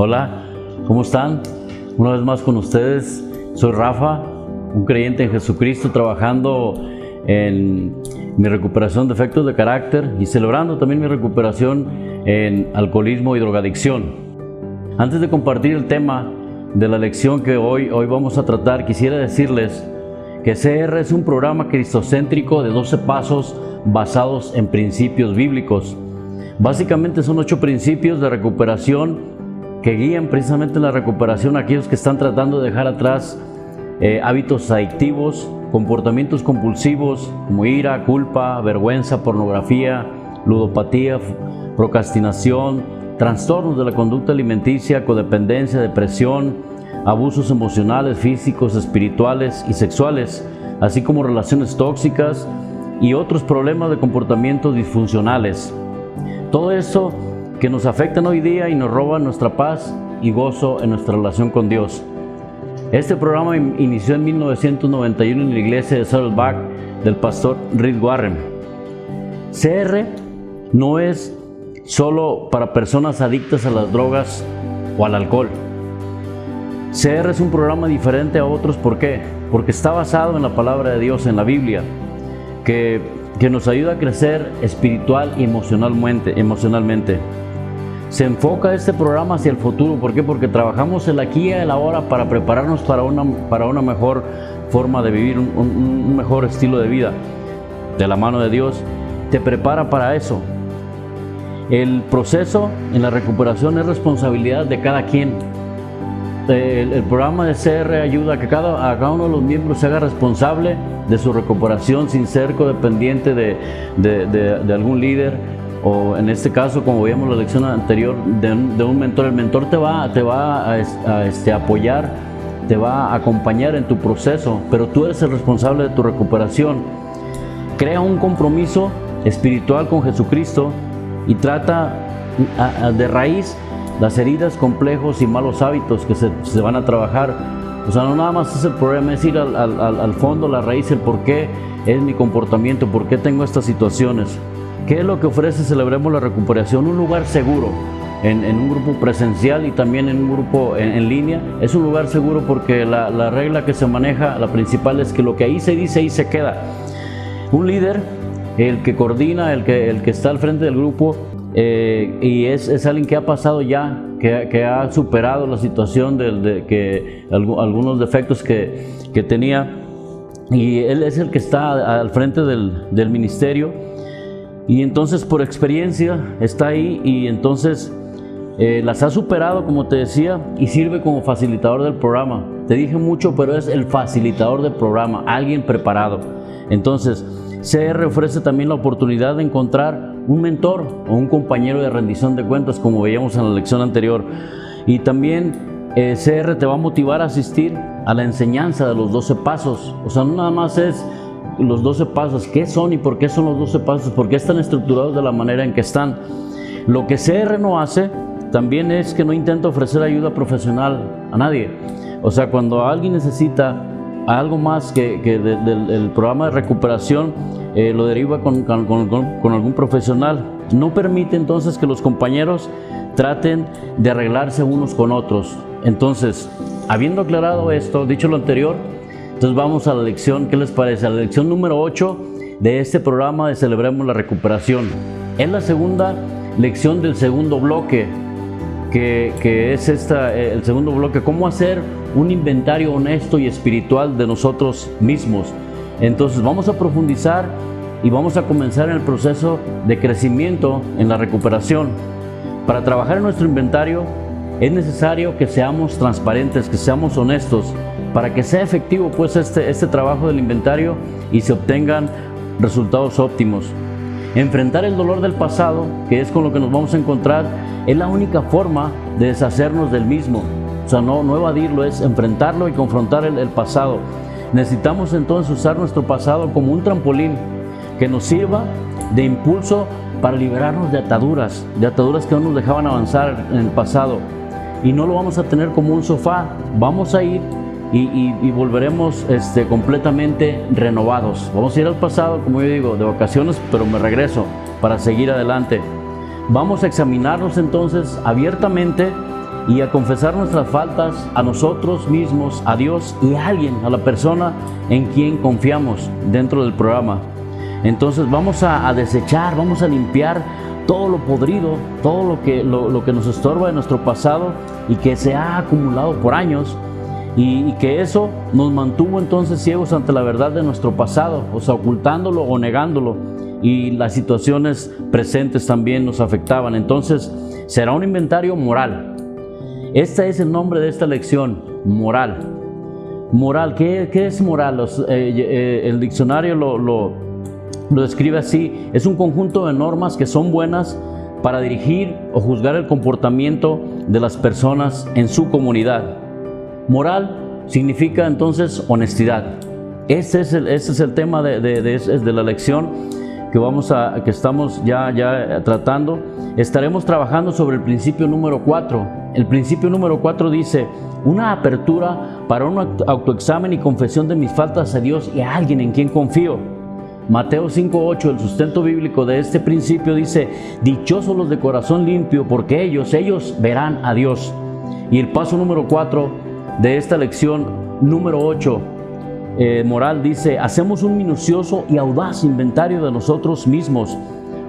Hola, ¿cómo están? Una vez más con ustedes, soy Rafa, un creyente en Jesucristo trabajando en mi recuperación de efectos de carácter y celebrando también mi recuperación en alcoholismo y drogadicción. Antes de compartir el tema de la lección que hoy, hoy vamos a tratar, quisiera decirles que CR es un programa cristocéntrico de 12 pasos basados en principios bíblicos. Básicamente son ocho principios de recuperación que guían precisamente la recuperación a aquellos que están tratando de dejar atrás eh, hábitos adictivos, comportamientos compulsivos como ira, culpa, vergüenza, pornografía, ludopatía, procrastinación, trastornos de la conducta alimenticia, codependencia, depresión, abusos emocionales, físicos, espirituales y sexuales, así como relaciones tóxicas y otros problemas de comportamientos disfuncionales. Todo eso que nos afectan hoy día y nos roban nuestra paz y gozo en nuestra relación con Dios. Este programa inició en 1991 en la iglesia de Saddleback del pastor Reed Warren. CR no es solo para personas adictas a las drogas o al alcohol. CR es un programa diferente a otros, ¿por qué? Porque está basado en la palabra de Dios, en la Biblia, que, que nos ayuda a crecer espiritual y emocionalmente. emocionalmente se enfoca este programa hacia el futuro. ¿Por qué? Porque trabajamos el aquí y el ahora para prepararnos para una, para una mejor forma de vivir, un, mejor estilo de vida. De la mano de Dios, te prepara para eso. El proceso en la recuperación es responsabilidad de cada quien. El, programa de CR ayuda a que cada, cada uno de los miembros se haga responsable de su recuperación sin ser codependiente de, de, de algún líder o en este caso, como veíamos la lección anterior, de un, mentor. El mentor te va, te va a, este, apoyar, te va a acompañar en tu proceso, pero tú eres el responsable de tu recuperación. Crea un compromiso espiritual con Jesucristo y trata de raíz las heridas, complejos y malos hábitos que se, van a trabajar. O sea, no nada más es el problema, es ir al, al fondo, la raíz, el por qué es mi comportamiento, por qué tengo estas situaciones. ¿Qué es lo que ofrece Celebremos la Recuperación? Un lugar seguro. En, un grupo presencial y también en un grupo en, línea. Es un lugar seguro porque la, regla que se maneja, la principal es que lo que ahí se dice, ahí se queda. Un líder, el que coordina, el que, el que está al frente del grupo, eh, y es, es, alguien que ha pasado ya, que, que ha superado la situación de, que algunos defectos que, que, tenía, y él es el que está al frente del, del ministerio y entonces por experiencia está ahí y entonces eh, las ha superado, como te decía, y sirve como facilitador del programa. Te dije mucho, pero es el facilitador del programa, alguien preparado. Entonces, CR ofrece también la oportunidad de encontrar un mentor o un compañero de rendición de cuentas, como veíamos en la lección anterior. Y también eh, CR te va a motivar a asistir a la enseñanza de los 12 pasos. O sea, no nada más es los 12 pasos, qué son y por qué son los 12 pasos, por qué están estructurados de la manera en que están. Lo que CR no hace también es que no intenta ofrecer ayuda profesional a nadie. O sea, cuando alguien necesita algo más que, del programa de recuperación, eh, lo deriva con algún profesional. No permite entonces que los compañeros traten de arreglarse unos con otros. Entonces, habiendo aclarado esto, dicho lo anterior, entonces vamos a la lección, ¿qué les parece? A la lección número 8 de este programa de Celebremos la Recuperación. Es la segunda lección del segundo bloque, que, es esta, eh, el segundo bloque, cómo hacer un inventario honesto y espiritual de nosotros mismos. Entonces vamos a profundizar y vamos a comenzar en el proceso de crecimiento en la recuperación. Para trabajar en nuestro inventario es necesario que seamos transparentes, que seamos honestos para que sea efectivo pues este, este trabajo del inventario y se obtengan resultados óptimos. Enfrentar el dolor del pasado, que es con lo que nos vamos a encontrar, es la única forma de deshacernos del mismo. O sea, no, no evadirlo, es enfrentarlo y confrontar el, el pasado. Necesitamos entonces usar nuestro pasado como un trampolín que nos sirva de impulso para liberarnos de ataduras, de ataduras que no nos dejaban avanzar en el pasado. Y no lo vamos a tener como un sofá, vamos a ir y, volveremos este, completamente renovados. Vamos a ir al pasado, como yo digo, de vacaciones, pero me regreso para seguir adelante. Vamos a examinarnos entonces abiertamente y a confesar nuestras faltas a nosotros mismos, a Dios y a alguien, a la persona en quien confiamos dentro del programa. Entonces vamos a, desechar, vamos a limpiar todo lo podrido, todo lo que, lo, que nos estorba de nuestro pasado y que se ha acumulado por años y, que eso nos mantuvo entonces ciegos ante la verdad de nuestro pasado, o sea, ocultándolo o negándolo y las situaciones presentes también nos afectaban. Entonces será un inventario moral, este es el nombre de esta lección, moral. Moral, ¿qué, es moral? Eh, eh, el diccionario lo, lo, describe así, es un conjunto de normas que son buenas para dirigir o juzgar el comportamiento de las personas en su comunidad. Moral significa entonces honestidad. Ese es el, ese es el tema de, de, de la lección que, vamos a, que estamos ya, ya tratando. Estaremos trabajando sobre el principio número 4, el principio número 4 dice, una apertura para un autoexamen y confesión de mis faltas a Dios y a alguien en quien confío. Mateo 5.8, el sustento bíblico de este principio dice, dichosos los de corazón limpio, porque ellos, ellos verán a Dios. Y el paso número 4 de esta lección número 8, eh, moral, dice, hacemos un minucioso y audaz inventario de nosotros mismos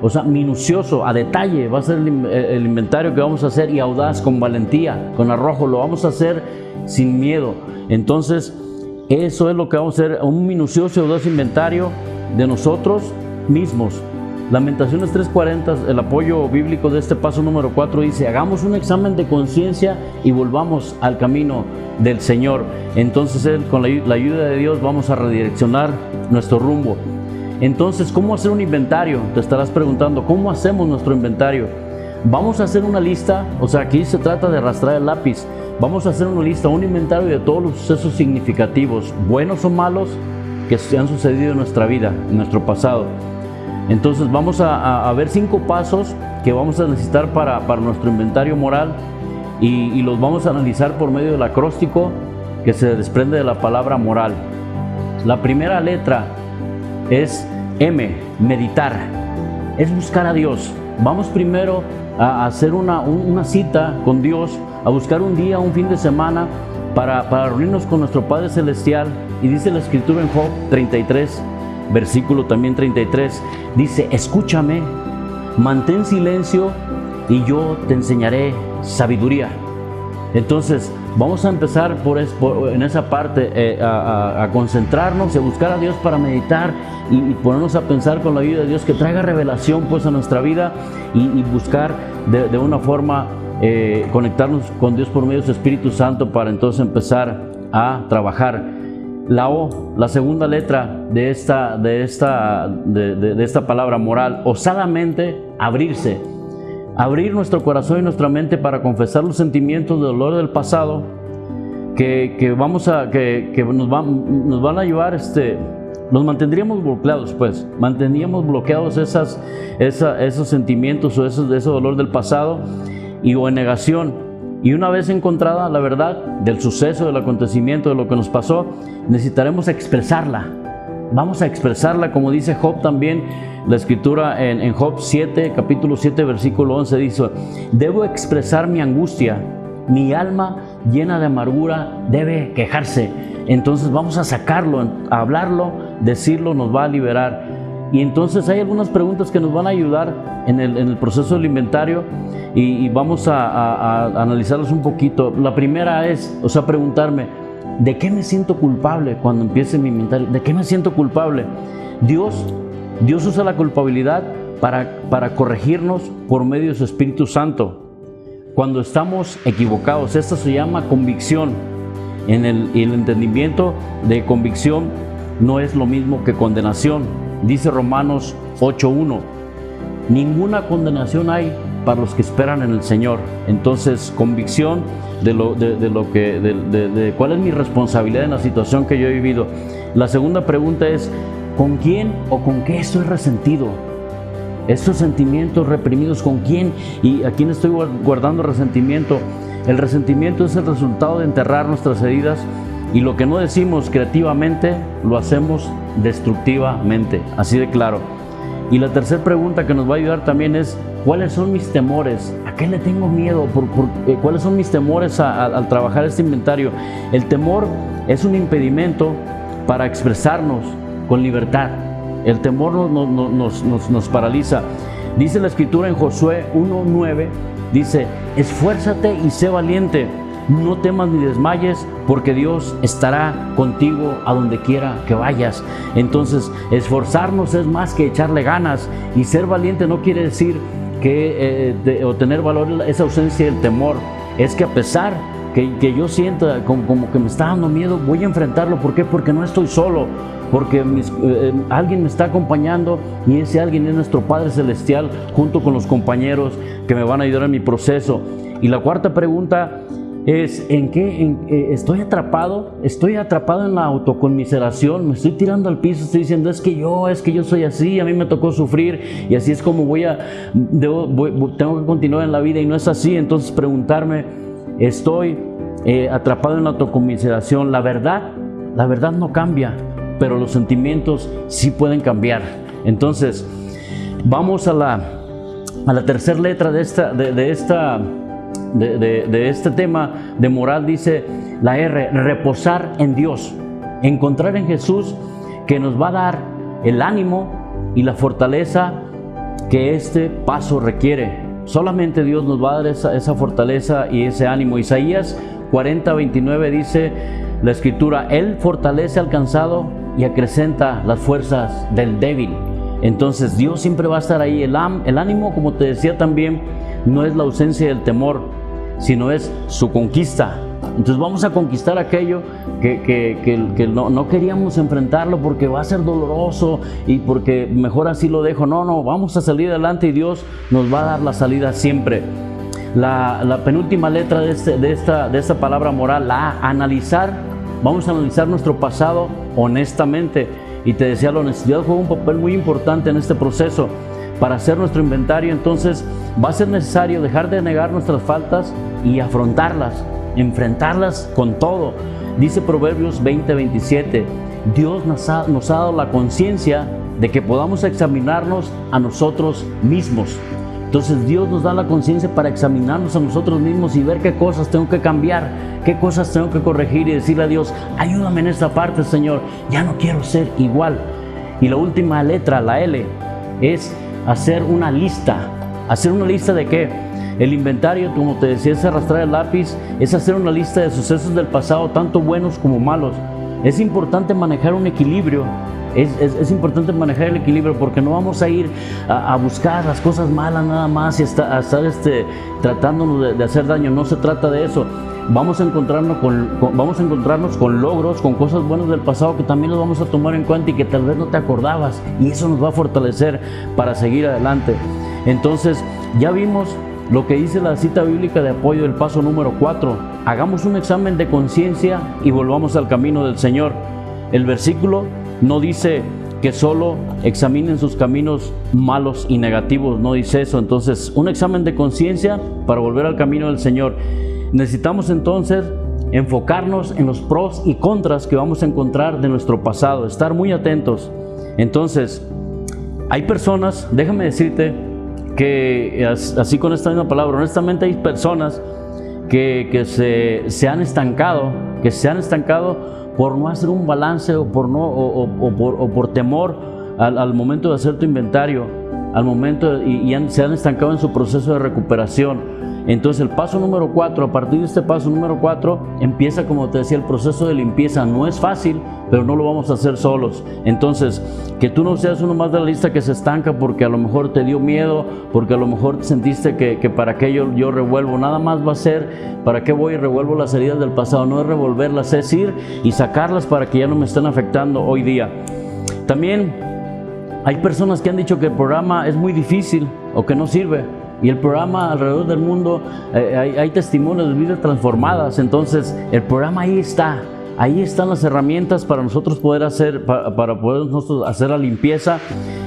o sea, minucioso, a detalle, va a ser el, inventario que vamos a hacer y audaz, con valentía, con arrojo, lo vamos a hacer sin miedo. Entonces, eso es lo que vamos a hacer, un minucioso y audaz inventario de nosotros mismos. Lamentaciones 3:40, el apoyo bíblico de este paso número 4 dice, hagamos un examen de conciencia y volvamos al camino del Señor. Entonces, él, con la ayuda de Dios vamos a redireccionar nuestro rumbo. Entonces, ¿cómo hacer un inventario? Te estarás preguntando, ¿cómo hacemos nuestro inventario? Vamos a hacer una lista, o sea, aquí se trata de arrastrar el lápiz. Vamos a hacer una lista, un inventario de todos los sucesos significativos, buenos o malos, que se han sucedido en nuestra vida, en nuestro pasado. Entonces vamos a, ver cinco pasos que vamos a necesitar para, nuestro inventario moral y, los vamos a analizar por medio del acróstico que se desprende de la palabra moral. La primera letra es M, meditar, es buscar a Dios. Vamos primero a hacer una, cita con Dios, a buscar un día, un fin de semana para, para reunirnos con nuestro Padre Celestial. Y dice la escritura en Job 33, versículo también 33, dice, escúchame, mantén silencio y yo te enseñaré sabiduría. Entonces, vamos a empezar por, en esa parte eh, a, concentrarnos a buscar a Dios para meditar y, ponernos a pensar con la ayuda de Dios que traiga revelación pues a nuestra vida y, buscar de, una forma eh, conectarnos con Dios por medio de su Espíritu Santo para entonces empezar a trabajar. La O, la segunda letra de esta, de esta, de esta palabra moral, osadamente abrirse abrir nuestro corazón y nuestra mente para confesar los sentimientos de dolor del pasado que, vamos a, que, nos, nos, van a llevar, este, nos mantendríamos bloqueados, pues, mantendríamos bloqueados esas, esos sentimientos o esos, ese dolor del pasado y o en negación. Y una vez encontrada la verdad del suceso, del acontecimiento, de lo que nos pasó, necesitaremos expresarla. Vamos a expresarla, como dice Job también, la escritura en, Job 7, capítulo 7, versículo 11 dice, debo expresar mi angustia, mi alma llena de amargura debe quejarse. Entonces vamos a sacarlo, hablarlo, decirlo nos va a liberar. Y entonces hay algunas preguntas que nos van a ayudar en el, proceso del inventario y, vamos a, a, analizarlas un poquito. La primera es, o sea, preguntarme, ¿de qué me siento culpable cuando empiece mi inventario? ¿De qué me siento culpable? Dios Dios usa la culpabilidad para, para corregirnos por medio de su Espíritu Santo. Cuando estamos equivocados, esto se llama convicción. En el entendimiento de convicción no es lo mismo que condenación. Dice Romanos 8.1, ninguna condenación hay para los que esperan en el Señor. Entonces, convicción de lo, de, lo que, de, de, cuál es mi responsabilidad en la situación que yo he vivido. La segunda pregunta es, ¿Con quién o con qué estoy resentido? Estos sentimientos reprimidos, ¿con quién? ¿Y a quién estoy guardando resentimiento? El resentimiento es el resultado de enterrar nuestras heridas y lo que no decimos creativamente lo hacemos destructivamente, así de claro. Y la tercera pregunta que nos va a ayudar también es, ¿cuáles son mis temores? ¿A qué le tengo miedo? ¿Por, eh, cuáles son mis temores al trabajar este inventario? El temor es un impedimento para expresarnos con libertad. El temor nos, nos, nos paraliza. Dice la escritura en Josué 1.9, dice, esfuérzate y sé valiente no temas ni desmayes, porque Dios estará contigo a donde quiera que vayas. Entonces, esforzarnos es más que echarle ganas y ser valiente no quiere decir que eh, o tener valor esa ausencia del temor. Es que a pesar que, yo sienta como, que me está dando miedo, voy a enfrentarlo. ¿Por qué? Porque no estoy solo, porque eh, alguien me está acompañando y ese alguien es nuestro Padre Celestial junto con los compañeros que me van a ayudar en mi proceso. Y la cuarta pregunta es en qué eh, estoy atrapado, estoy atrapado en la autoconmiseración, me estoy tirando al piso, estoy diciendo es que yo, es que yo soy así, a mí me tocó sufrir y así es como voy a, tengo que continuar en la vida y no es así, entonces preguntarme, estoy eh, atrapado en la autoconmiseración, la verdad, la verdad no cambia, pero los sentimientos sí pueden cambiar. Entonces, vamos a la, a la tercera letra de esta, de esta de, este tema de moral dice la R, reposar en Dios, encontrar en Jesús que nos va a dar el ánimo y la fortaleza que este paso requiere. Solamente Dios nos va a dar esa, esa fortaleza y ese ánimo. Isaías 40, 29 dice la escritura, Él fortalece al cansado y acrecenta las fuerzas del débil. Entonces Dios siempre va a estar ahí. El, el ánimo, como te decía también, no es la ausencia del temor, sino es su conquista. Entonces vamos a conquistar aquello que, no, queríamos enfrentarlo porque va a ser doloroso y porque mejor así lo dejo. No, no, vamos a salir adelante y Dios nos va a dar la salida siempre. La, penúltima letra de, este, de, esta, de esta palabra moral, la analizar, vamos a analizar nuestro pasado honestamente. Y te decía, la honestidad juega un papel muy importante en este proceso para hacer nuestro inventario. Entonces va a ser necesario dejar de negar nuestras faltas y afrontarlas, enfrentarlas con todo. Dice Proverbios 20:27, Dios nos ha, nos ha dado la conciencia de que podamos examinarnos a nosotros mismos. Entonces Dios nos da la conciencia para examinarnos a nosotros mismos y ver qué cosas tengo que cambiar, qué cosas tengo que corregir y decirle a Dios, ayúdame en esta parte, Señor, ya no quiero ser igual. Y la última letra, la L, es hacer una lista. ¿Hacer una lista de qué? El inventario, como te decía, es arrastrar el lápiz, es hacer una lista de sucesos del pasado, tanto buenos como malos. Es importante manejar un equilibrio. Es, importante manejar el equilibrio porque no vamos a ir a, buscar las cosas malas nada más y estar, estar este, tratándonos de hacer daño. No se trata de eso vamos a encontrarnos con, vamos a encontrarnos con logros, con cosas buenas del pasado que también los vamos a tomar en cuenta y que tal vez no te acordabas y eso nos va a fortalecer para seguir adelante. Entonces, ya vimos lo que dice la cita bíblica de apoyo del paso número 4. Hagamos un examen de conciencia y volvamos al camino del Señor. El versículo no dice que solo examinen sus caminos malos y negativos, no dice eso. Entonces, un examen de conciencia para volver al camino del Señor. Necesitamos entonces enfocarnos en los pros y contras que vamos a encontrar de nuestro pasado, estar muy atentos. Entonces, hay personas, déjame decirte, que así con esta misma palabra, honestamente hay personas que, se, han estancado, que se han estancado por no hacer un balance o por, no, o, por, temor al, momento de hacer tu inventario, al momento y se han estancado en su proceso de recuperación. Entonces el paso número cuatro, a partir de este paso número cuatro, empieza como te decía el proceso de limpieza. No es fácil, pero no lo vamos a hacer solos. Entonces, que tú no seas uno más de la lista que se estanca porque a lo mejor te dio miedo, porque a lo mejor sentiste que, para qué yo, yo revuelvo. Nada más va a ser, ¿para qué voy y revuelvo las heridas del pasado? No es revolverlas, es ir y sacarlas para que ya no me estén afectando hoy día. También hay personas que han dicho que el programa es muy difícil o que no sirve. Y el programa alrededor del mundo, eh, hay, testimonios de vidas transformadas. Entonces, el programa ahí está. Ahí están las herramientas para nosotros poder hacer, para, poder nosotros hacer la limpieza.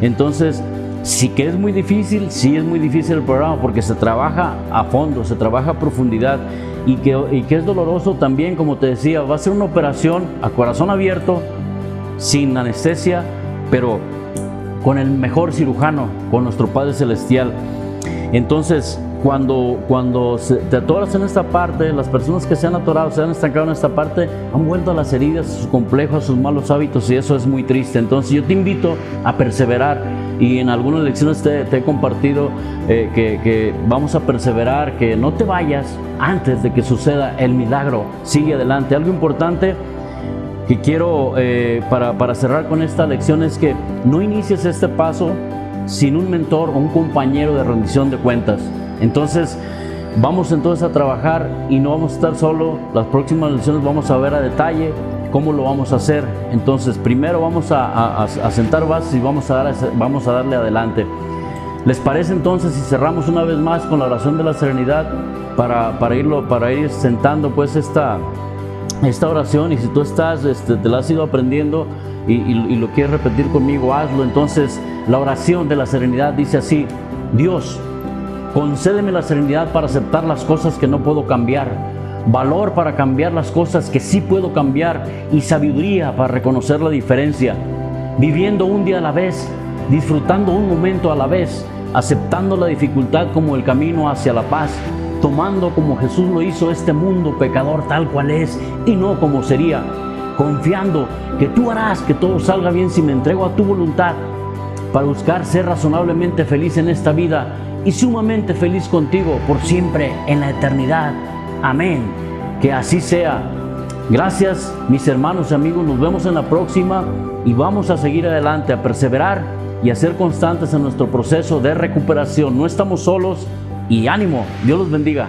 Entonces, Sí que es muy difícil, sí es muy difícil el programa porque se trabaja a fondo, se trabaja a profundidad y que, y que es doloroso también, como te decía, va a ser una operación a corazón abierto, sin anestesia, pero con el mejor cirujano, con nuestro Padre Celestial. Entonces, cuando, cuando te atoras en esta parte, las personas que se han atorado, se han estancado en esta parte, han vuelto a las heridas, a sus complejos, a sus malos hábitos y eso es muy triste. Entonces yo te invito a perseverar y en algunas lecciones te, he compartido eh, que, vamos a perseverar, que no te vayas antes de que suceda el milagro, sigue adelante. Algo importante que quiero eh, para, para cerrar con esta lección es que no inicies este paso sin un mentor o un compañero de rendición de cuentas. Entonces, vamos entonces a trabajar y no vamos a estar solo. Las próximas lecciones vamos a ver a detalle cómo lo vamos a hacer. Entonces, primero vamos a, sentar bases y vamos a, dar, vamos a darle adelante. ¿Les parece entonces si cerramos una vez más con la oración de la serenidad para, para, irlo, para ir sentando pues esta, esta oración y si tú estás, este, te la has ido aprendiendo y, y lo quieres repetir conmigo, hazlo. Entonces, la oración de la serenidad dice así, Dios, concédeme la serenidad para aceptar las cosas que no puedo cambiar, valor para cambiar las cosas que sí puedo cambiar y sabiduría para reconocer la diferencia, viviendo un día a la vez, disfrutando un momento a la vez, aceptando la dificultad como el camino hacia la paz, tomando como Jesús lo hizo este mundo pecador tal cual es y no como sería, confiando que tú harás que todo salga bien si me entrego a tu voluntad para buscar ser razonablemente feliz en esta vida y sumamente feliz contigo por siempre en la eternidad. Amén. Que así sea. Gracias mis hermanos y amigos, nos vemos en la próxima y vamos a seguir adelante, a perseverar y a ser constantes en nuestro proceso de recuperación. No estamos solos y ánimo, Dios los bendiga.